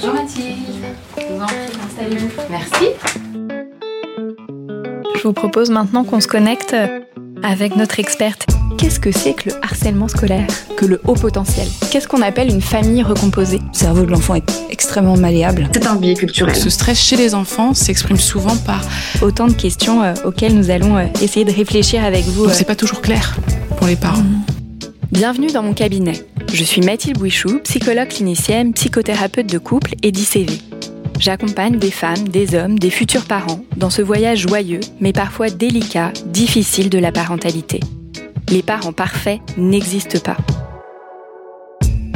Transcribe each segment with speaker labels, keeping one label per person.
Speaker 1: Bonjour Mathilde. Je vous en prie, installez-vous. Merci.
Speaker 2: Je vous propose maintenant qu'on se connecte avec notre experte. Qu'est-ce que c'est que le harcèlement scolaire? Que le haut potentiel Qu'est-ce qu'on appelle une famille recomposée?
Speaker 3: Le cerveau de l'enfant est extrêmement malléable.
Speaker 4: C'est un biais culturel.
Speaker 5: Ce stress chez les enfants s'exprime souvent par
Speaker 2: Autant de questions euh, auxquelles nous allons euh, essayer de réfléchir avec vous. euh.
Speaker 5: c'est pas toujours clair pour les parents.
Speaker 2: Bienvenue dans mon cabinet. Je suis Mathilde Bouichou, psychologue clinicienne, psychothérapeute de couple et d'ICV. J'accompagne des femmes, des hommes, des futurs parents dans ce voyage joyeux, mais parfois délicat, difficile de la parentalité. Les parents parfaits n'existent pas.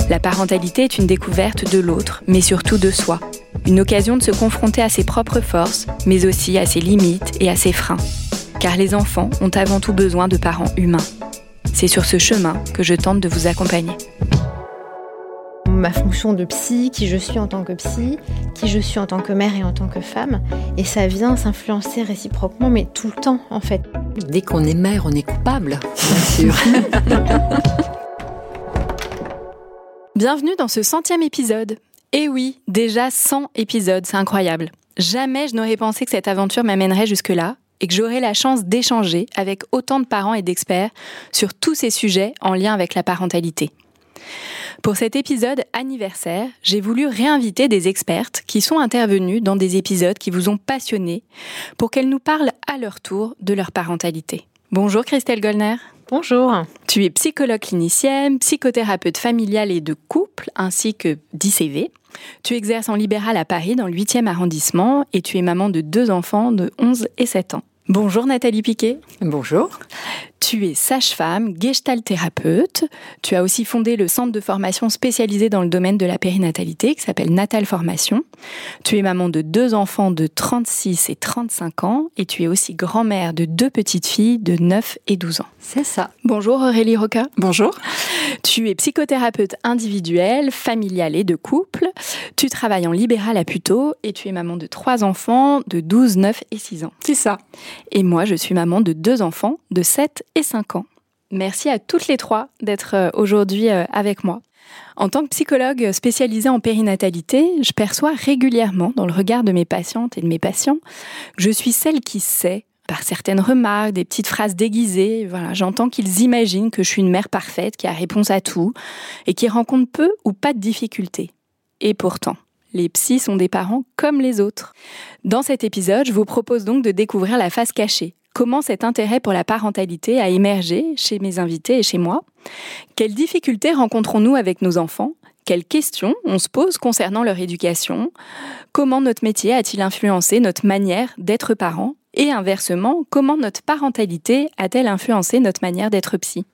Speaker 2: La parentalité est une découverte de l'autre, mais surtout de soi. Une occasion de se confronter à ses propres forces, mais aussi à ses limites et à ses freins. Car les enfants ont avant tout besoin de parents humains. C'est sur ce chemin que je tente de vous accompagner.
Speaker 6: ma fonction de psy, qui je suis en tant que psy, qui je suis en tant que mère et en tant que femme. Et ça vient s'influencer réciproquement, mais tout le temps en fait.
Speaker 3: Dès qu'on est mère, on est coupable, bien sûr.
Speaker 2: Bienvenue dans ce centième épisode. Et oui, déjà 100 épisodes, c'est incroyable. Jamais je n'aurais pensé que cette aventure m'amènerait jusque-là et que j'aurais la chance d'échanger avec autant de parents et d'experts sur tous ces sujets en lien avec la parentalité. Pour cet épisode anniversaire, j'ai voulu réinviter des expertes qui sont intervenues dans des épisodes qui vous ont passionné pour qu'elles nous parlent à leur tour de leur parentalité. Bonjour Christelle Gollner.
Speaker 6: Bonjour.
Speaker 2: Tu es psychologue clinicienne, psychothérapeute familiale et de couple, ainsi que d'ICV. Tu exerces en libéral à Paris, dans le 8e arrondissement, et tu es maman de deux enfants de 11 et 7 ans. Bonjour Nathalie Piquet.
Speaker 3: Bonjour.
Speaker 2: Tu es sage-femme, gestalt thérapeute. Tu as aussi fondé le centre de formation spécialisé dans le domaine de la périnatalité qui s'appelle Natal Formation. Tu es maman de deux enfants de 36 et 35 ans et tu es aussi grand-mère de deux petites filles de 9 et 12 ans.
Speaker 3: C'est ça.
Speaker 2: Bonjour Aurélie Roca.
Speaker 5: Bonjour.
Speaker 2: Tu es psychothérapeute individuelle, familiale et de couple. Tu travailles en libéral à Puteaux et tu es maman de trois enfants de 12, 9 et 6 ans.
Speaker 5: C'est ça.
Speaker 2: Et moi, je suis maman de deux enfants de 7 et 5 ans. Merci à toutes les trois d'être euh, aujourd'hui euh, avec moi. En tant que psychologue spécialisée en périnatalité, je perçois régulièrement dans le regard de mes patientes et de mes patients que je suis celle qui sait par certaines remarques, des petites phrases déguisées, voilà, j'entends qu'ils imaginent que je suis une mère parfaite qui a réponse à tout et qui rencontre peu ou pas de difficultés. Et pourtant, les psys sont des parents comme les autres. Dans cet épisode, je vous propose donc de découvrir la face cachée. Comment cet intérêt pour la parentalité a émergé chez mes invités et chez moi. Quelles difficultés rencontrons-nous avec nos enfants? Quelles questions on se pose concernant leur éducation? Comment notre métier a-t-il influencé notre manière d'être parent? Et inversement, comment notre parentalité a-t-elle influencé notre manière d'être psy?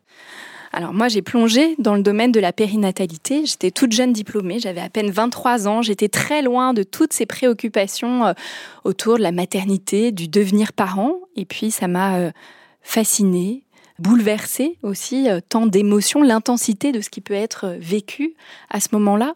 Speaker 2: Alors moi, j'ai plongé dans le domaine de la périnatalité. J'étais toute jeune diplômée, j'avais à peine 23 ans. J'étais très loin de toutes ces préoccupations euh, autour de la maternité, du devenir parent. Et puis, ça m'a euh, fascinée, bouleversée aussi, euh, tant d'émotions, l'intensité de ce qui peut être euh, vécu à ce moment-là.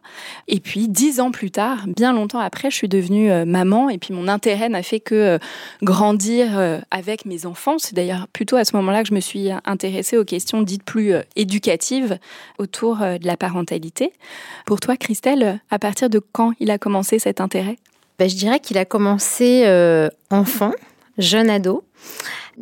Speaker 2: Et puis, dix ans plus tard, bien longtemps après, je suis devenue euh, maman. Et puis, mon intérêt n'a fait que grandir avec mes enfants. C'est d'ailleurs plutôt à ce moment-là que je me suis intéressée aux questions dites plus éducatives autour de la parentalité. Pour toi, Christelle, à partir de quand il a commencé cet intérêt?
Speaker 6: Ben, je dirais qu'il a commencé enfant, jeune ado.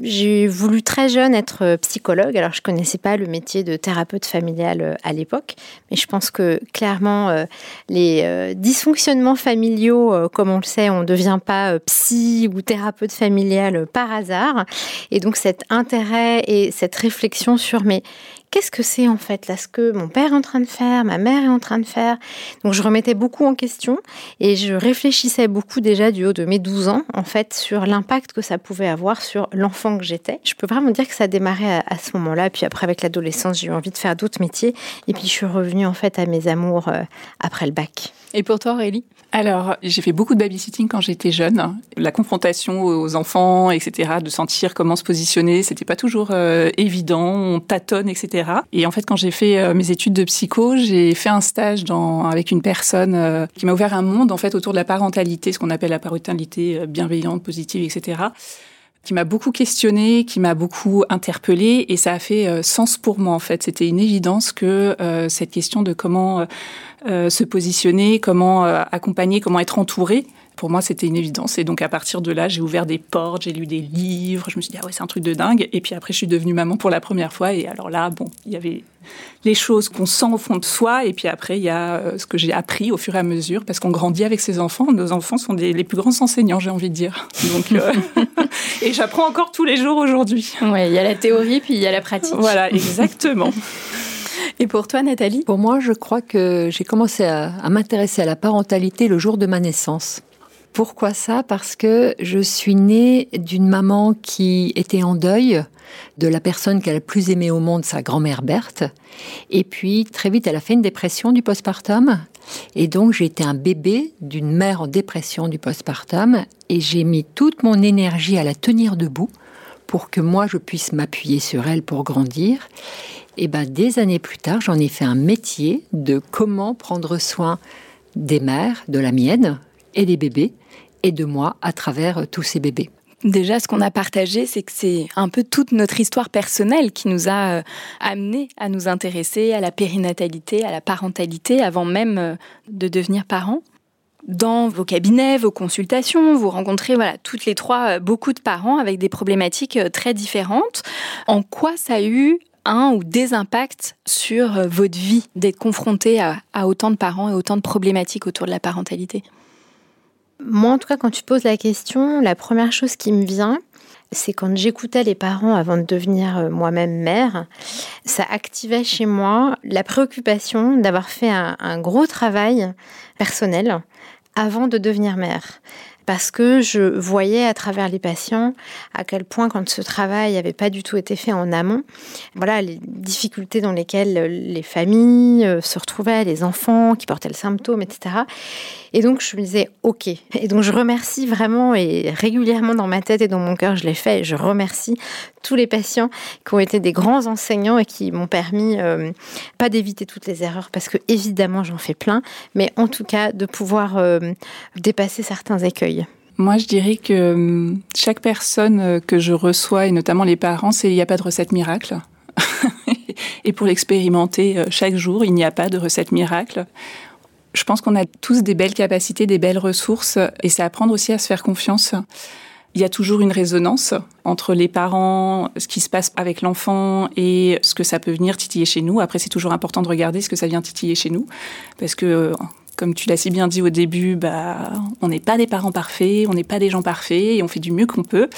Speaker 6: J'ai voulu très jeune être euh, psychologue. Alors, je connaissais pas le métier de thérapeute familial euh, à l'époque, mais je pense que clairement, euh, les dysfonctionnements familiaux, comme on le sait, on ne devient pas psy ou thérapeute familial par hasard. Et donc, cet intérêt et cette réflexion sur mais qu'est-ce que c'est en fait là ce que mon père est en train de faire, ma mère est en train de faire. Donc, je remettais beaucoup en question et je réfléchissais beaucoup déjà du haut de mes 12 ans, en fait, sur l'impact que ça pouvait avoir sur l'enfant que j'étais. Je peux vraiment dire que ça a démarré à, ce moment-là. Puis après, avec l'adolescence, j'ai eu envie de faire d'autres métiers. Et puis, je suis revenue, en fait, à mes amours euh, après le bac.
Speaker 2: Et pour toi, Aurélie?
Speaker 5: Alors, j'ai fait beaucoup de babysitting quand j'étais jeune. La confrontation aux enfants, etc., de sentir comment se positionner, c'était pas toujours euh, évident. On tâtonne, etc. Et en fait, quand j'ai fait euh, mes études de psycho, j'ai fait un stage dans, avec une personne euh, qui m'a ouvert un monde en fait autour de la parentalité, ce qu'on appelle la parentalité euh, bienveillante, positive, etc qui m'a beaucoup questionné, qui m'a beaucoup interpellée et ça a fait euh, sens pour moi en fait. C'était une évidence que euh, cette question de comment se positionner, comment accompagner, comment être entouré pour moi, c'était une évidence. Et donc, à partir de là, j'ai ouvert des portes, j'ai lu des livres. Je me suis dit, ah ouais, c'est un truc de dingue. Et puis après, je suis devenue maman pour la première fois. Et alors là, bon, il y avait les choses qu'on sent au fond de soi. Et puis après, il y a euh, ce que j'ai appris au fur et à mesure, parce qu'on grandit avec ses enfants. Nos enfants sont les plus grands enseignants, j'ai envie de dire. Donc, euh, et j'apprends encore tous les jours aujourd'hui.
Speaker 2: Oui, il y a la théorie, puis il y a la pratique.
Speaker 5: Voilà, exactement.
Speaker 2: Et pour toi, Nathalie?
Speaker 3: Pour moi, je crois que j'ai commencé à m'intéresser à la parentalité le jour de ma naissance. Pourquoi ça? Parce que je suis née d'une maman qui était en deuil de la personne qu'elle a plus aimée au monde, sa grand-mère Berthe. Et puis, très vite, elle a fait une dépression du postpartum. Et donc, j'ai été un bébé d'une mère en dépression du postpartum. Et j'ai mis toute mon énergie à la tenir debout pour que moi, je puisse m'appuyer sur elle pour grandir. Et ben, des années plus tard, j'en ai fait un métier de comment prendre soin des mères, de la mienne et des bébés, et de moi à travers euh, tous ces bébés.
Speaker 2: Déjà, ce qu'on a partagé, c'est que c'est un peu toute notre histoire personnelle qui nous a euh, amené à nous intéresser à la périnatalité, à la parentalité, avant même euh, de devenir parents. Dans vos cabinets, vos consultations, vous rencontrez voilà, toutes les trois beaucoup de parents avec des problématiques très différentes. En quoi ça a eu un ou des impacts sur votre vie d'être confronté à, à autant de parents et autant de problématiques autour de la parentalité?
Speaker 6: Moi, en tout cas, quand tu poses la question, la première chose qui me vient, c'est quand j'écoutais les parents avant de devenir euh, moi-même mère, ça activait chez moi la préoccupation d'avoir fait un, un, gros travail personnel avant de devenir mère parce que je voyais à travers les patients à quel point quand ce travail n'avait pas du tout été fait en amont, voilà les difficultés dans lesquelles les familles euh, se retrouvaient, les enfants qui portaient le symptôme, etc. Et donc je me disais ok. Et donc je remercie vraiment et régulièrement dans ma tête et dans mon cœur je l'ai fait. Je remercie tous les patients qui ont été des grands enseignants et qui m'ont permis euh, pas d'éviter toutes les erreurs parce que évidemment j'en fais plein, mais en tout cas de pouvoir euh, dépasser certains écueils.
Speaker 5: Moi, je dirais que hum, chaque personne euh, que je reçois, et notamment les parents, c'est il n'y a pas de recette miracle. et pour l'expérimenter euh, chaque jour, il n'y a pas de recette miracle. Je pense qu'on a tous des belles capacités, des belles ressources, et c'est apprendre aussi à se faire confiance. Il y a toujours une résonance entre les parents, ce qui se passe avec l'enfant et ce que ça peut venir titiller chez nous. Après, c'est toujours important de regarder ce que ça vient titiller chez nous, parce que comme tu l'as si bien dit au début, bah, on n'est pas des parents parfaits, on n'est pas des gens parfaits et on fait du mieux qu'on peut.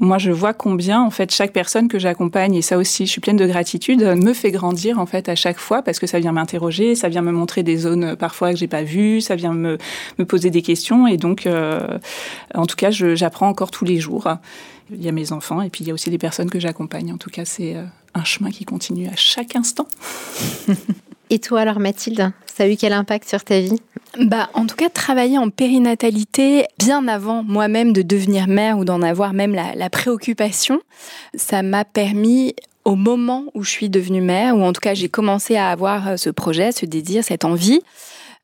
Speaker 5: Moi, je vois combien, en fait, chaque personne que j'accompagne, et ça aussi, je suis pleine de gratitude, me fait grandir, en fait, à chaque fois parce que ça vient m'interroger, ça vient me montrer des zones euh, parfois que j'ai pas vues, ça vient me, poser des questions et donc, euh, en tout cas, j'apprends encore tous les jours. Il y a mes enfants et puis il y a aussi des personnes que j'accompagne. En tout cas, c'est euh, un chemin qui continue à chaque instant.
Speaker 6: Et toi alors Mathilde, ça a eu quel impact sur ta vie?
Speaker 2: Bah, en tout cas, travailler en périnatalité bien avant moi-même de devenir mère ou d'en avoir même la, la préoccupation, ça m'a permis au moment où je suis devenue mère, ou en tout cas j'ai commencé à avoir euh, ce projet, ce désir, cette envie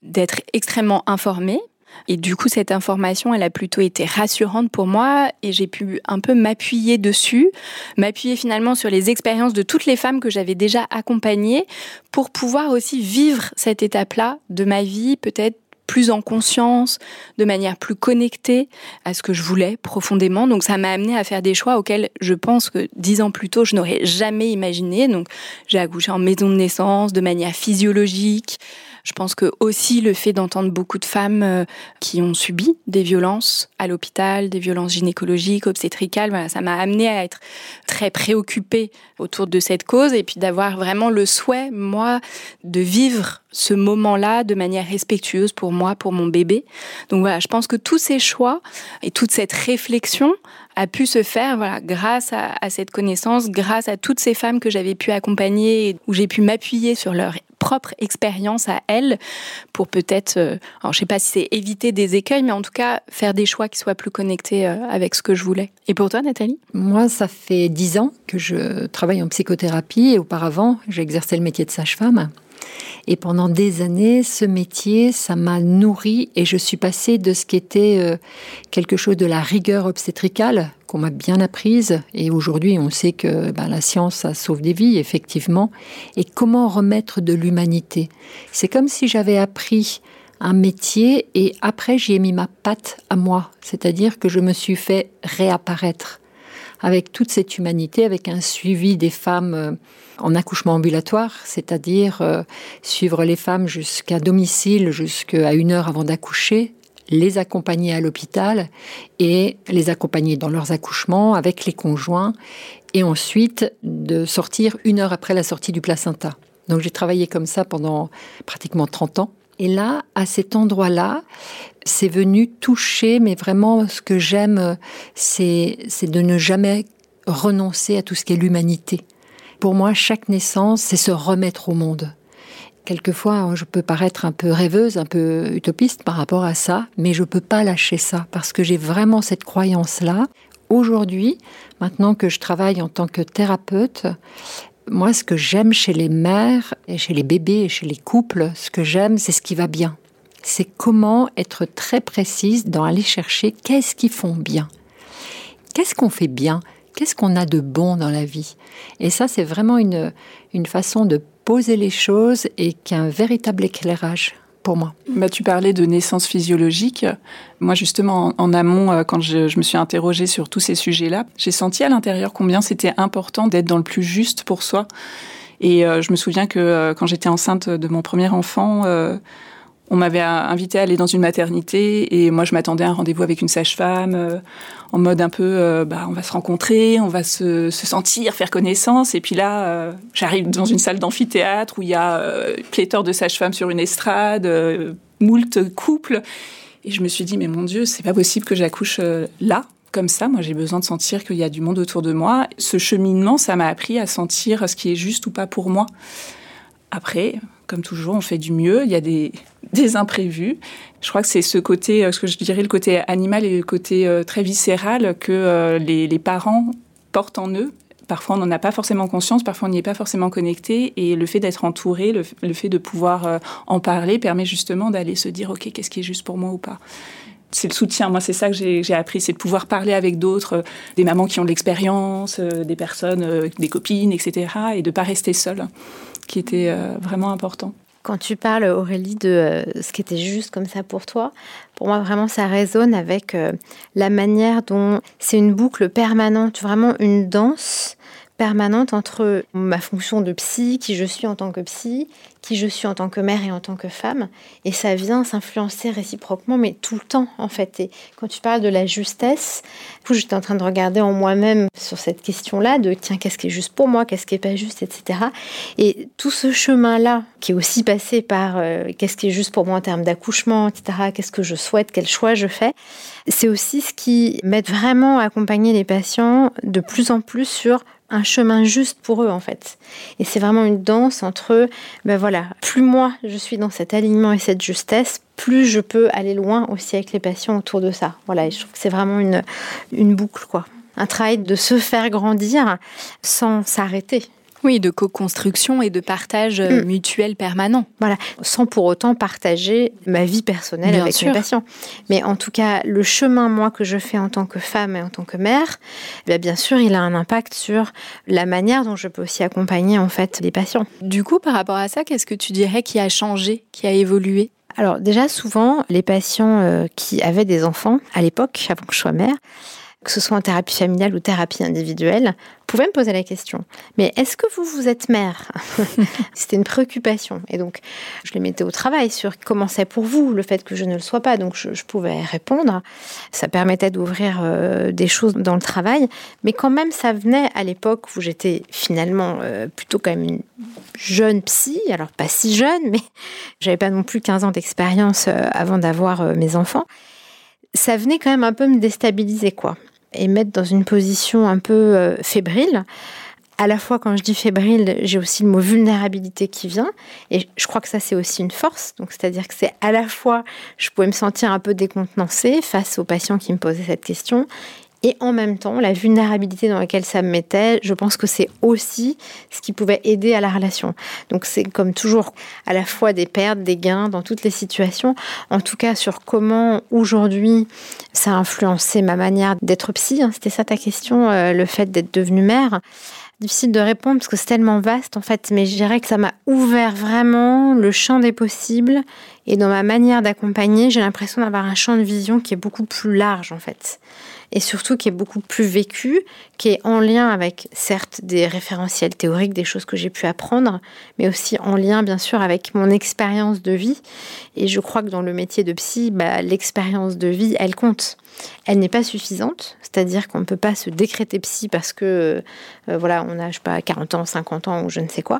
Speaker 2: d'être extrêmement informée et du coup, cette information, elle a plutôt été rassurante pour moi et j'ai pu un peu m'appuyer dessus, m'appuyer finalement sur les expériences de toutes les femmes que j'avais déjà accompagnées pour pouvoir aussi vivre cette étape-là de ma vie, peut-être plus en conscience, de manière plus connectée à ce que je voulais profondément. Donc ça m'a amené à faire des choix auxquels je pense que dix ans plus tôt, je n'aurais jamais imaginé. Donc j'ai accouché en maison de naissance de manière physiologique. Je pense que aussi le fait d'entendre beaucoup de femmes euh, qui ont subi des violences à l'hôpital, des violences gynécologiques, obstétricales, ça m'a amené à être très préoccupée autour de cette cause et puis d'avoir vraiment le souhait, moi, de vivre ce moment-là de manière respectueuse pour moi, pour mon bébé. Donc voilà, je pense que tous ces choix et toute cette réflexion a pu se faire voilà, grâce à, cette connaissance, grâce à toutes ces femmes que j'avais pu accompagner, où j'ai pu m'appuyer sur leur propre expérience à elles pour peut-être, euh, alors je sais pas si c'est éviter des écueils, mais en tout cas faire des choix qui soient plus connectés euh, avec ce que je voulais. Et pour toi, Nathalie?
Speaker 3: Moi, ça fait dix ans que je travaille en psychothérapie et auparavant, j'ai exercé le métier de sage-femme. Et pendant des années, ce métier, ça m'a nourri et je suis passée de ce qui était euh, quelque chose de la rigueur obstétricale qu'on m'a bien apprise. Et aujourd'hui, on sait que ben, la science, ça sauve des vies, effectivement. Et comment remettre de l'humanité? C'est comme si j'avais appris un métier et après j'y ai mis ma patte à moi, c'est-à-dire que je me suis fait réapparaître avec toute cette humanité, avec un suivi des femmes euh, en accouchement ambulatoire, c'est-à-dire euh, suivre les femmes jusqu'à domicile, jusqu'à une heure avant d'accoucher, les accompagner à l'hôpital et les accompagner dans leurs accouchements avec les conjoints et ensuite de sortir une heure après la sortie du placenta. Donc j'ai travaillé comme ça pendant pratiquement 30 ans. Et là, à cet endroit-là, c'est venu toucher, mais vraiment ce que j'aime, c'est de ne jamais renoncer à tout ce qui est l'humanité. Pour moi, chaque naissance, c'est se remettre au monde. Quelquefois, je peux paraître un peu rêveuse, un peu utopiste par rapport à ça, mais je ne peux pas lâcher ça parce que j'ai vraiment cette croyance-là. Aujourd'hui, maintenant que je travaille en tant que thérapeute, moi, ce que j'aime chez les mères et chez les bébés et chez les couples, ce que j'aime, c'est ce qui va bien. C'est comment être très précise dans aller chercher qu'est-ce qu'ils font bien. Qu'est-ce qu'on fait bien? Qu'est-ce qu'on a de bon dans la vie? Et ça, c'est vraiment une, une façon de poser les choses et qu'un véritable éclairage
Speaker 5: Bah, tu parlais de naissance physiologique. Moi, justement, en, amont, euh, quand je, me suis interrogée sur tous ces sujets-là, j'ai senti à l'intérieur combien c'était important d'être dans le plus juste pour soi. Et euh, je me souviens que euh, quand j'étais enceinte de mon premier enfant, on m'avait invité à aller dans une maternité et moi je m'attendais à un rendez-vous avec une sage-femme euh, en mode un peu euh, bah, on va se rencontrer, on va se, sentir, faire connaissance et puis là euh, j'arrive dans une salle d'amphithéâtre où il y a pléthore de sages-femmes sur une estrade, moult couples et je me suis dit mais mon dieu c'est pas possible que j'accouche là comme ça, moi j'ai besoin de sentir qu'il y a du monde autour de moi. Ce cheminement, ça m'a appris à sentir ce qui est juste ou pas pour moi. Après, comme toujours, on fait du mieux. Il y a des, imprévus. Je crois que c'est ce côté, euh, ce que je dirais, le côté animal et le côté euh, très viscéral que euh, les, parents portent en eux. Parfois, on n'en a pas forcément conscience, parfois, on n'y est pas forcément connecté. Et le fait d'être entouré, le, fait de pouvoir en parler, permet justement d'aller se dire, OK, qu'est-ce qui est juste pour moi ou pas? C'est le soutien. Moi, c'est ça que j'ai appris, c'est de pouvoir parler avec d'autres, des mamans qui ont de l'expérience, des personnes, des copines, etc., et de ne pas rester seule qui était euh, vraiment important.
Speaker 6: Quand tu parles, Aurélie, de euh, ce qui était juste comme ça pour toi, pour moi, vraiment, ça résonne avec euh, la manière dont c'est une boucle permanente, vraiment une danse permanente entre ma fonction de psy, qui je suis en tant que psy, qui je suis en tant que mère et en tant que femme. Et ça vient s'influencer réciproquement, mais tout le temps, en fait. Et quand tu parles de la justesse, du j'étais en train de regarder en moi-même sur cette question-là, de tiens, qu'est-ce qui est juste pour moi, qu'est-ce qui est pas juste, etc. Et tout ce chemin-là, qui est aussi passé par euh, qu'est-ce qui est juste pour moi en termes d'accouchement, etc., qu'est-ce que je souhaite, quel choix je fais, c'est aussi ce qui m'aide vraiment à accompagner les patients de plus en plus sur un chemin juste pour eux en fait. Et c'est vraiment une danse entre, ben voilà, plus moi je suis dans cet alignement et cette justesse, plus je peux aller loin aussi avec les patients autour de ça. Voilà, et je trouve que c'est vraiment une, une boucle quoi. Un travail de se faire grandir sans s'arrêter.
Speaker 2: Oui, de co-construction et de partage euh, mm. mutuel permanent.
Speaker 6: Voilà, sans pour autant partager ma vie personnelle avec mes patients. Mais en tout cas, le chemin, moi, que je fais en tant que femme et en tant que mère, eh bien, sûr, il a un impact sur la manière dont je peux aussi accompagner, en fait, les patients.
Speaker 2: Du coup, par rapport à ça, qu'est-ce que tu dirais qui a changé, qui a évolué?
Speaker 6: Alors déjà souvent, les patients euh, qui avaient des enfants à l'époque, avant que je sois mère, que ce soit en thérapie familiale ou thérapie individuelle, pouvaient me poser la question. Mais est-ce que vous, vous êtes mère C'était une préoccupation. Et donc, je les mettais au travail sur comment c'est pour vous le fait que je ne le sois pas. Donc, je, pouvais répondre. Ça permettait d'ouvrir euh, des choses dans le travail. Mais quand même, ça venait à l'époque où j'étais finalement euh, plutôt quand même une jeune psy. Alors, pas si jeune, mais j'avais pas non plus 15 ans d'expérience euh, avant d'avoir mes enfants ça venait quand même un peu me déstabiliser, quoi, et mettre dans une position un peu euh, fébrile. À la fois, quand je dis fébrile, j'ai aussi le mot vulnérabilité qui vient, et je crois que ça, c'est aussi une force. Donc, c'est-à-dire que c'est à la fois, je pouvais me sentir un peu décontenancée face aux patients qui me posaient cette question, Et en même temps, la vulnérabilité dans laquelle ça me mettait, je pense que c'est aussi ce qui pouvait aider à la relation. Donc c'est comme toujours à la fois des pertes, des gains dans toutes les situations. En tout cas, sur comment aujourd'hui ça a influencé ma manière d'être psy. Hein. C'était ça ta question, euh, le fait d'être devenue mère difficile de répondre parce que c'est tellement vaste en fait, mais je dirais que ça m'a ouvert vraiment le champ des possibles et dans ma manière d'accompagner, j'ai l'impression d'avoir un champ de vision qui est beaucoup plus large en fait et surtout qui est beaucoup plus vécu, qui est en lien avec certes des référentiels théoriques, des choses que j'ai pu apprendre, mais aussi en lien bien sûr avec mon expérience de vie. Et je crois que dans le métier de psy, bah, l'expérience de vie, elle compte. Elle n'est pas suffisante, c'est-à-dire qu'on ne peut pas se décréter psy parce que euh, voilà, on a pas 40 ans, 50 ans ou je ne sais quoi.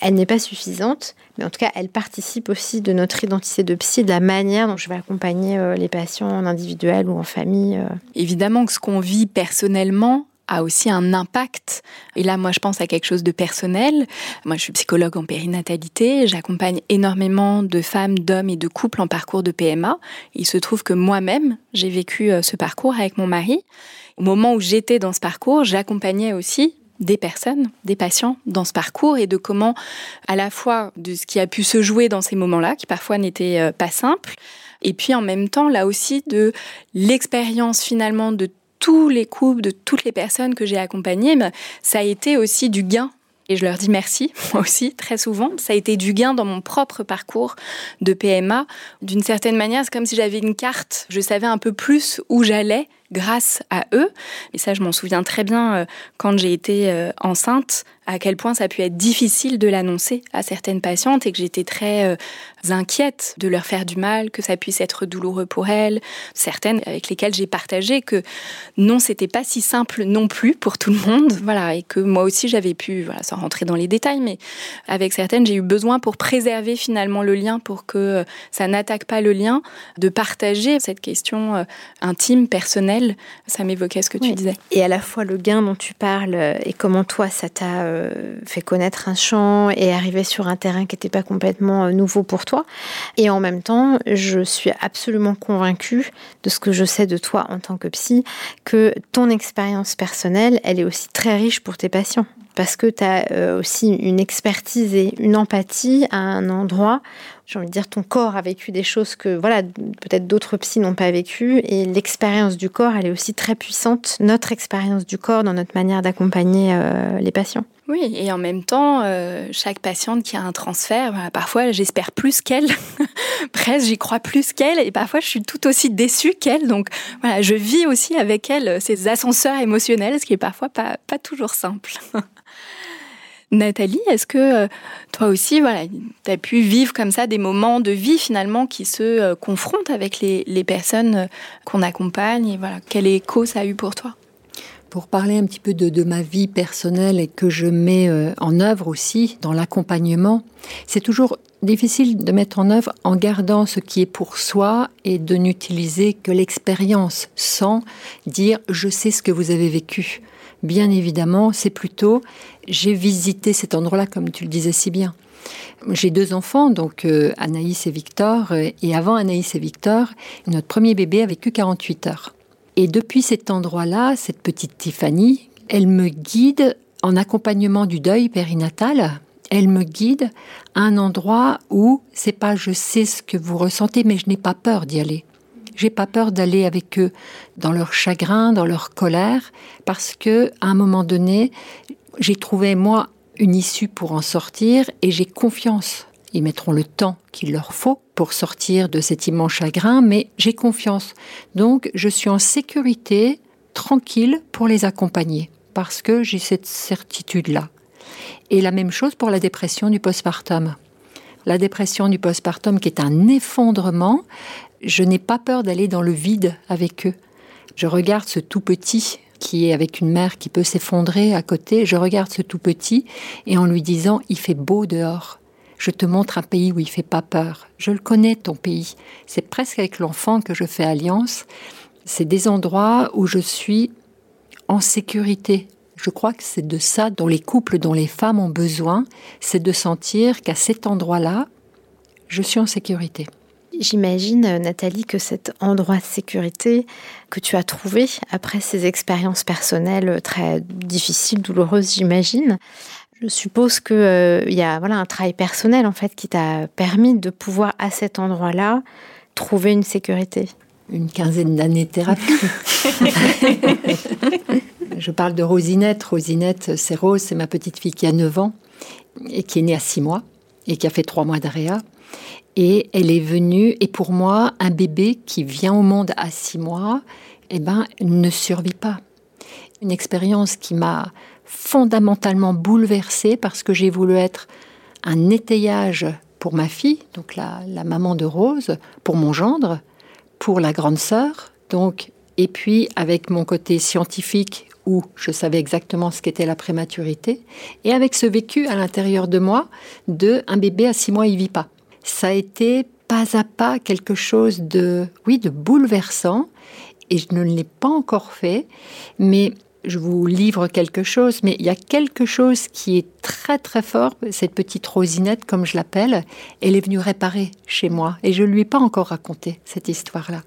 Speaker 6: Elle n'est pas suffisante, mais en tout cas, elle participe aussi de notre identité de psy, de la manière dont je vais accompagner euh, les patients en individuel ou en famille. Euh.
Speaker 2: Évidemment que ce qu'on vit personnellement a aussi un impact. Et là, moi, je pense à quelque chose de personnel. Moi, je suis psychologue en périnatalité. J'accompagne énormément de femmes, d'hommes et de couples en parcours de PMA. Il se trouve que moi-même, j'ai vécu euh, ce parcours avec mon mari. Au moment où j'étais dans ce parcours, j'accompagnais aussi des personnes, des patients dans ce parcours et de comment, à la fois de ce qui a pu se jouer dans ces moments-là, qui parfois n'étaient euh, pas simples, et puis en même temps, là aussi, de l'expérience finalement de tous les couples, de toutes les personnes que j'ai accompagnées, ça a été aussi du gain et je leur dis merci, moi aussi, très souvent. Ça a été du gain dans mon propre parcours de PMA. D'une certaine manière, c'est comme si j'avais une carte. Je savais un peu plus où j'allais grâce à eux. Et ça, je m'en souviens très bien euh, quand j'ai été euh, enceinte, à quel point ça a pu être difficile de l'annoncer à certaines patientes et que j'étais très euh, inquiète de leur faire du mal, que ça puisse être douloureux pour elles. Certaines avec lesquelles j'ai partagé que non, c'était pas si simple non plus pour tout le monde. Voilà. Et que moi aussi, j'avais pu, voilà, sans rentrer dans les détails, mais avec certaines, j'ai eu besoin pour préserver finalement le lien, pour que ça n'attaque pas le lien, de partager cette question intime, personnelle ça m'évoquait ce que tu disais.
Speaker 6: Et à la fois le gain dont tu parles euh, et comment toi ça t'a euh, fait connaître un champ et arriver sur un terrain qui n'était pas complètement euh, nouveau pour toi. Et en même temps, je suis absolument convaincue de ce que je sais de toi en tant que psy, que ton expérience personnelle, elle est aussi très riche pour tes patients parce que tu as aussi une expertise et une empathie à un endroit j'ai envie de dire, ton corps a vécu des choses que voilà, peut-être d'autres psys n'ont pas vécues. Et l'expérience du corps, elle est aussi très puissante, notre expérience du corps dans notre manière d'accompagner euh, les patients.
Speaker 2: Oui, et en même temps, euh, chaque patiente qui a un transfert, parfois j'espère plus qu'elle, presque j'y crois plus qu'elle, et parfois je suis tout aussi déçue qu'elle. Donc voilà, je vis aussi avec elle ces ascenseurs émotionnels, ce qui est parfois pas toujours simple. Nathalie, est-ce que euh, toi aussi, voilà, tu as pu vivre comme ça des moments de vie finalement qui se euh, confrontent avec les, personnes euh, qu'on accompagne et voilà, quel écho ça a eu pour toi?
Speaker 3: Pour parler un petit peu de, ma vie personnelle et que je mets en œuvre aussi dans l'accompagnement, c'est toujours difficile de mettre en œuvre en gardant ce qui est pour soi et de n'utiliser que l'expérience sans dire je sais ce que vous avez vécu. Bien évidemment, c'est plutôt j'ai visité cet endroit-là, comme tu le disais si bien. J'ai deux enfants, donc euh, Anaïs et Victor. Euh, et avant Anaïs et Victor, notre premier bébé a vécu 48 heures. Et depuis cet endroit-là, cette petite Tiffany, elle me guide en accompagnement du deuil périnatal. Elle me guide à un endroit où c'est pas je sais ce que vous ressentez, mais je n'ai pas peur d'y aller. J'ai pas peur d'aller avec eux dans leur chagrin, dans leur colère, parce que à un moment donné, j'ai trouvé moi une issue pour en sortir et j'ai confiance. Ils mettront le temps qu'il leur faut pour sortir de cet immense chagrin, mais j'ai confiance. Donc, je suis en sécurité, tranquille pour les accompagner, parce que j'ai cette certitude-là. Et la même chose pour la dépression du postpartum. La dépression du postpartum qui est un effondrement, je n'ai pas peur d'aller dans le vide avec eux. Je regarde ce tout petit qui est avec une mère qui peut s'effondrer à côté. Je regarde ce tout petit et en lui disant il fait beau dehors. Je te montre un pays où il fait pas peur. Je le connais ton pays. C'est presque avec l'enfant que je fais alliance. C'est des endroits où je suis en sécurité. Je crois que c'est de ça dont les couples, dont les femmes ont besoin, c'est de sentir qu'à cet endroit-là, je suis en sécurité
Speaker 6: J'imagine, Nathalie, que cet endroit de sécurité que tu as trouvé après ces expériences personnelles très difficiles, douloureuses, j'imagine, je suppose qu'il euh, y a voilà, un travail personnel en fait qui t'a permis de pouvoir à cet endroit-là trouver une sécurité.
Speaker 3: Une quinzaine d'années de thérapie. je parle de Rosinette. Rosinette, c'est Rose, c'est ma petite fille qui a 9 ans et qui est née à 6 mois et qui a fait 3 mois d'AREA. Et elle est venue, et pour moi, un bébé qui vient au monde à 6 mois, eh ben, ne survit pas. Une expérience qui m'a fondamentalement bouleversée parce que j'ai voulu être un étayage pour ma fille, donc la, la maman de Rose, pour mon gendre, pour la grande sœur, donc, et puis avec mon côté scientifique où je savais exactement ce qu'était la prématurité, et avec ce vécu à l'intérieur de moi de un bébé à six mois, il vit pas. Ça a été pas à pas quelque chose de, oui, de bouleversant, et je ne l'ai pas encore fait, mais je vous livre quelque chose, mais il y a quelque chose qui est très très fort. Cette petite Rosinette, comme je l'appelle, elle est venue réparer chez moi et je ne lui ai pas encore raconté cette histoire-là.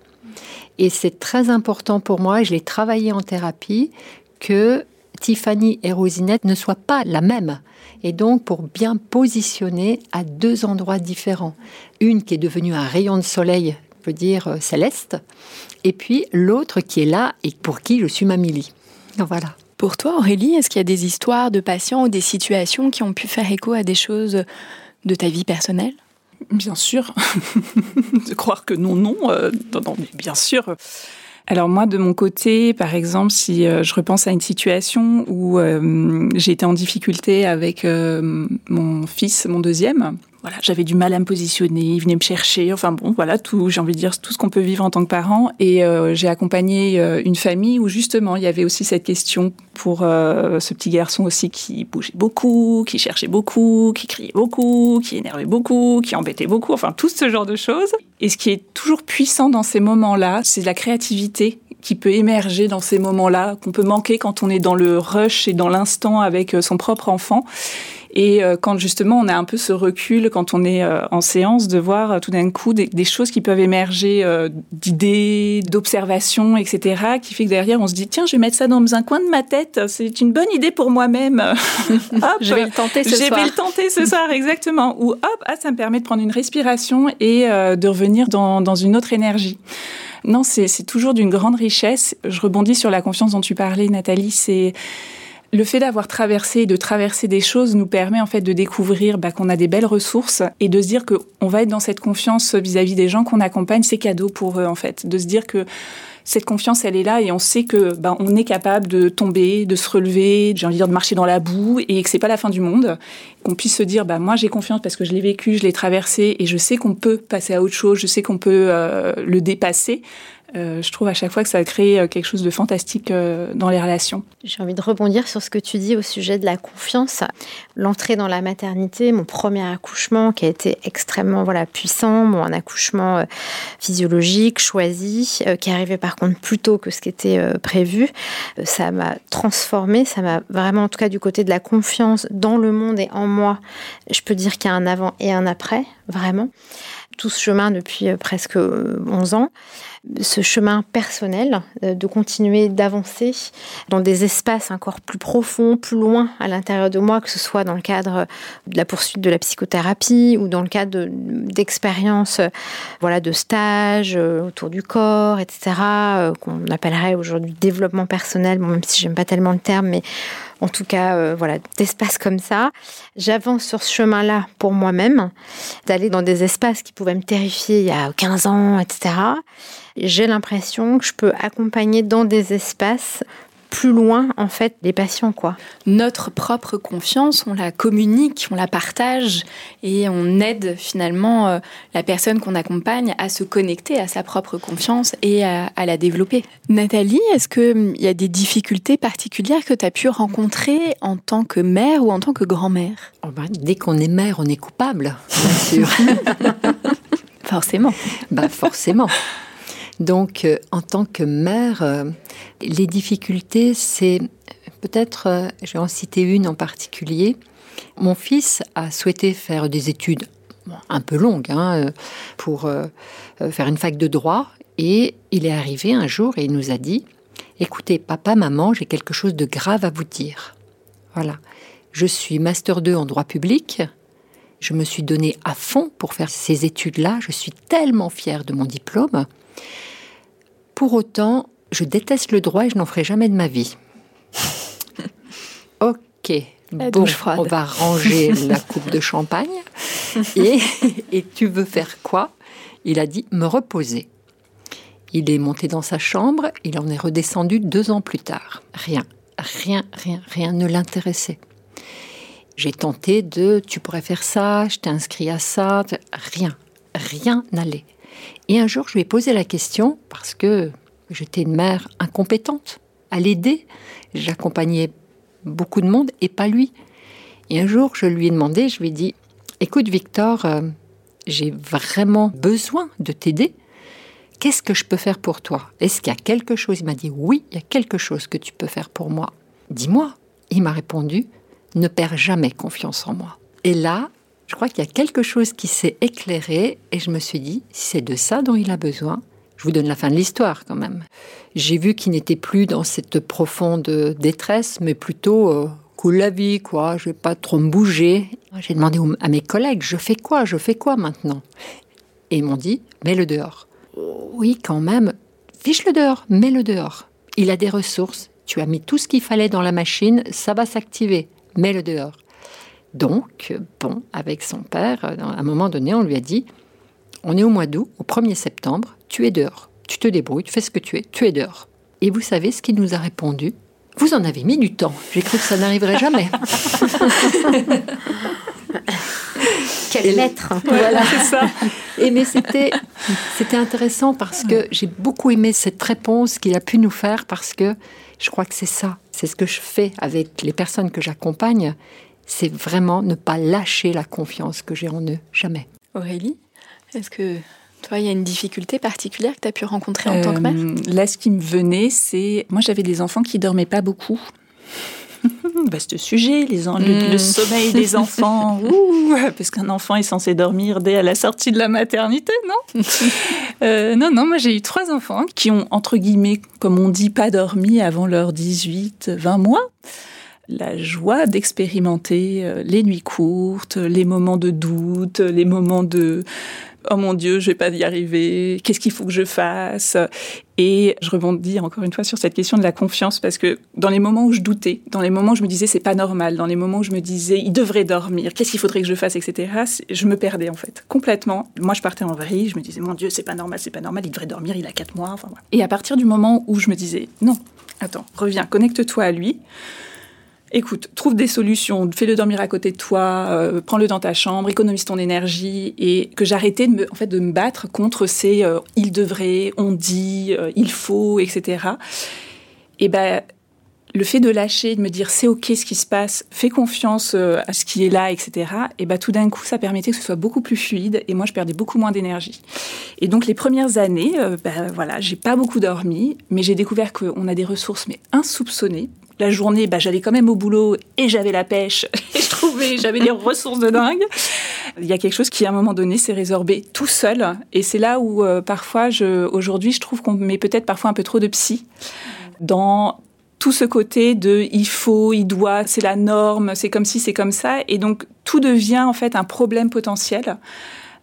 Speaker 3: Et c'est très important pour moi, et je l'ai travaillé en thérapie, que Tiffany et Rosinette ne soient pas la même. Et donc, pour bien positionner à deux endroits différents. Une qui est devenue un rayon de soleil, veut dire euh, céleste, et puis l'autre qui est là et pour qui je suis Mamie. Voilà.
Speaker 2: Pour toi, Aurélie, est-ce qu'il y a des histoires de patients ou des situations qui ont pu faire écho à des choses de ta vie personnelle?
Speaker 5: Bien sûr. de croire que non, non, euh, non, mais bien sûr. Alors moi, de mon côté, par exemple, si euh, je repense à une situation où euh, j'ai été en difficulté avec mon fils, mon deuxième, voilà, j'avais du mal à me positionner, il venait me chercher, enfin bon, voilà, tout, j'ai envie de dire tout ce qu'on peut vivre en tant que parent. Et euh, j'ai accompagné euh, une famille où justement il y avait aussi cette question pour euh, ce petit garçon aussi qui bougeait beaucoup, qui cherchait beaucoup, qui criait beaucoup, qui énervait beaucoup, qui embêtait beaucoup, enfin tout ce genre de choses. Et ce qui est toujours puissant dans ces moments-là, c'est la créativité qui peut émerger dans ces moments-là, qu'on peut manquer quand on est dans le rush et dans l'instant avec son propre enfant. Et euh, quand justement on a un peu ce recul, quand on est euh, en séance, de voir euh, tout d'un coup des, choses qui peuvent émerger d'idées, d'observations, etc., qui fait que derrière on se dit tiens, je vais mettre ça dans un coin de ma tête, c'est une bonne idée pour moi-même.
Speaker 2: je vais le tenter ce
Speaker 5: soir. Je vais le tenter ce soir, exactement. Ou hop, ah, ça me permet de prendre une respiration et de revenir dans, dans une autre énergie. Non, c'est toujours d'une grande richesse. Je rebondis sur la confiance dont tu parlais, Nathalie. C'est le fait d'avoir traversé, de traverser des choses nous permet en fait de découvrir bah, qu'on a des belles ressources et de se dire qu'on va être dans cette confiance vis-à-vis des gens qu'on accompagne, c'est cadeau pour eux en fait. De se dire que cette confiance, elle est là et on sait que bah, on est capable de tomber, de se relever, j'ai envie de dire de marcher dans la boue et que c'est pas la fin du monde. Qu'on puisse se dire, bah moi j'ai confiance parce que je l'ai vécu, je l'ai traversé et je sais qu'on peut passer à autre chose, je sais qu'on peut euh, le dépasser. Euh, je trouve à chaque fois que ça crée euh, quelque chose de fantastique euh, dans les relations.
Speaker 6: J'ai envie de rebondir sur ce que tu dis au sujet de la confiance. L'entrée dans la maternité, mon premier accouchement qui a été extrêmement voilà, puissant, bon, un accouchement physiologique, choisi, qui arrivait par contre plus tôt que ce qui était prévu, ça m'a transformé, ça m'a vraiment, en tout cas du côté de la confiance dans le monde et en moi, je peux dire qu'il y a un avant et un après, vraiment tout ce chemin depuis euh, presque 11 ans, ce chemin personnel, euh, de continuer d'avancer dans des espaces encore plus profonds, plus loin à l'intérieur de moi, que ce soit dans le cadre de la poursuite de la psychothérapie ou dans le cadre d'expériences, voilà, de stages euh, autour du corps, etc., qu'on appellerait aujourd'hui développement personnel, même si j'aime pas tellement le terme, mais en tout cas, euh, voilà, d'espaces comme ça. J'avance sur ce chemin-là pour moi-même, d'aller dans des espaces qui pouvaient me terrifier il y a 15 ans, etc. J'ai l'impression que je peux accompagner dans des espaces plus loin en fait des patients quoi.
Speaker 2: Notre propre confiance, on la communique, on la partage et on aide finalement euh, la personne qu'on accompagne à se connecter à sa propre confiance et à, la développer. Nathalie, est-ce qu'il hum, y a des difficultés particulières que tu as pu rencontrer en tant que mère ou en tant que grand-mère?
Speaker 3: Oh bah, Dès qu'on est mère, on est coupable, bien sûr.
Speaker 2: forcément.
Speaker 3: Bah forcément. Donc, euh, en tant que mère, euh, les difficultés, c'est peut-être, euh, je vais en citer une en particulier. Mon fils a souhaité faire des études un peu longue hein, pour faire une fac de droit. Et il est arrivé un jour et il nous a dit Écoutez, papa, maman, j'ai quelque chose de grave à vous dire. Voilà. Je suis master 2 en droit public. Je me suis donné à fond pour faire ces études-là. Je suis tellement fière de mon diplôme. Pour autant, je déteste le droit et je n'en ferai jamais de ma vie. ok. bon, on va ranger la coupe de champagne. Et, et tu veux faire quoi? Il a dit me reposer. Il est monté dans sa chambre, il en est redescendu deux ans plus tard. Rien, rien, rien, rien ne l'intéressait. J'ai tenté de tu pourrais faire ça, je t'ai inscrit à ça, rien, rien n'allait. Et un jour, je lui ai posé la question parce que j'étais une mère incompétente à l'aider. J'accompagnais beaucoup de monde et pas lui. Et un jour, je lui ai demandé, je lui ai dit Écoute, Victor, euh, j'ai vraiment besoin de t'aider. Qu'est-ce que je peux faire pour toi? Est-ce qu'il y a quelque chose? Il m'a dit Oui, il y a quelque chose que tu peux faire pour moi. Dis-moi. Il m'a répondu Ne perds jamais confiance en moi. Et là, je crois qu'il y a quelque chose qui s'est éclairé et je me suis dit c'est de ça dont il a besoin, je vous donne la fin de l'histoire quand même. J'ai vu qu'il n'était plus dans cette profonde détresse, mais plutôt euh, cool la vie, quoi. Je vais pas trop me bouger. J'ai demandé à mes collègues Je fais quoi Je fais quoi maintenant? Et ils m'ont dit Mets-le dehors oui, quand même, fiche-le dehors, mets-le dehors. Il a des ressources, tu as mis tout ce qu'il fallait dans la machine, ça va s'activer, mets-le dehors. Donc, bon, avec son père, à un moment donné, on lui a dit, on est au mois d'août, au 1er septembre, tu es dehors, tu te débrouilles, tu fais ce que tu es, tu es dehors. Et vous savez ce qu'il nous a répondu? Vous en avez mis du temps, j'ai cru que ça n'arriverait jamais.
Speaker 6: Quelle lettre
Speaker 3: Voilà, c'est ça. Et mais c'était c'était intéressant parce que j'ai beaucoup aimé cette réponse qu'il a pu nous faire parce que je crois que c'est ça. C'est ce que je fais avec les personnes que j'accompagne. C'est vraiment ne pas lâcher la confiance que j'ai en eux. Jamais.
Speaker 2: Aurélie, est-ce que toi, il y a une difficulté particulière que tu as pu rencontrer en tant que mère? Euh,
Speaker 5: Là, ce qui me venait, c'est. Moi, j'avais des enfants qui dormaient pas beaucoup. Vaste sujet, les le, hmm. sommeil des enfants. parce qu'un enfant est censé dormir dès à la sortie de la maternité, non? Euh, Non, non, moi j'ai eu trois enfants qui ont, entre guillemets, comme on dit, pas dormi avant leurs 18, 20 mois la joie d'expérimenter euh, les nuits courtes, les moments de doute, les moments de oh mon Dieu, je vais pas y arriver, qu'est-ce qu'il faut que je fasse? Et je rebondis encore une fois sur cette question de la confiance parce que dans les moments où je doutais, dans les moments où je me disais c'est pas normal, dans les moments où je me disais il devrait dormir, qu'est-ce qu'il faudrait que je fasse, etc., je me perdais en fait complètement. Moi, je partais en vrille, je me disais mon Dieu, c'est pas normal, c'est pas normal, il devrait dormir, il a quatre mois. Et à partir du moment où je me disais non, attends, reviens, connecte-toi à lui écoute, trouve des solutions, fais-le dormir à côté de toi, euh, prends-le dans ta chambre, économise ton énergie, et que j'arrêtais de me, en fait, de me battre contre ces euh, il devrait, on dit, euh, il faut, etc. Et ben, le fait de lâcher, de me dire c'est ok ce qui se passe, fais confiance à ce qui est là, etc. Et ben tout d'un coup, ça permettait que ce soit beaucoup plus fluide et moi je perdais beaucoup moins d'énergie. Et donc les premières années, ben voilà, j'ai pas beaucoup dormi, mais j'ai découvert qu'on a des ressources mais insoupçonnées la journée, bah, j'allais quand même au boulot et j'avais la pêche et je trouvais, j'avais des ressources de dingue. Il y a quelque chose qui, à un moment donné, s'est résorbé tout seul. Et c'est là où, euh, parfois, aujourd'hui, je trouve qu'on met peut-être parfois un peu trop de psy dans tout ce côté de il faut, il doit, c'est la norme, c'est comme si, c'est comme ça. Et donc, tout devient en fait un problème potentiel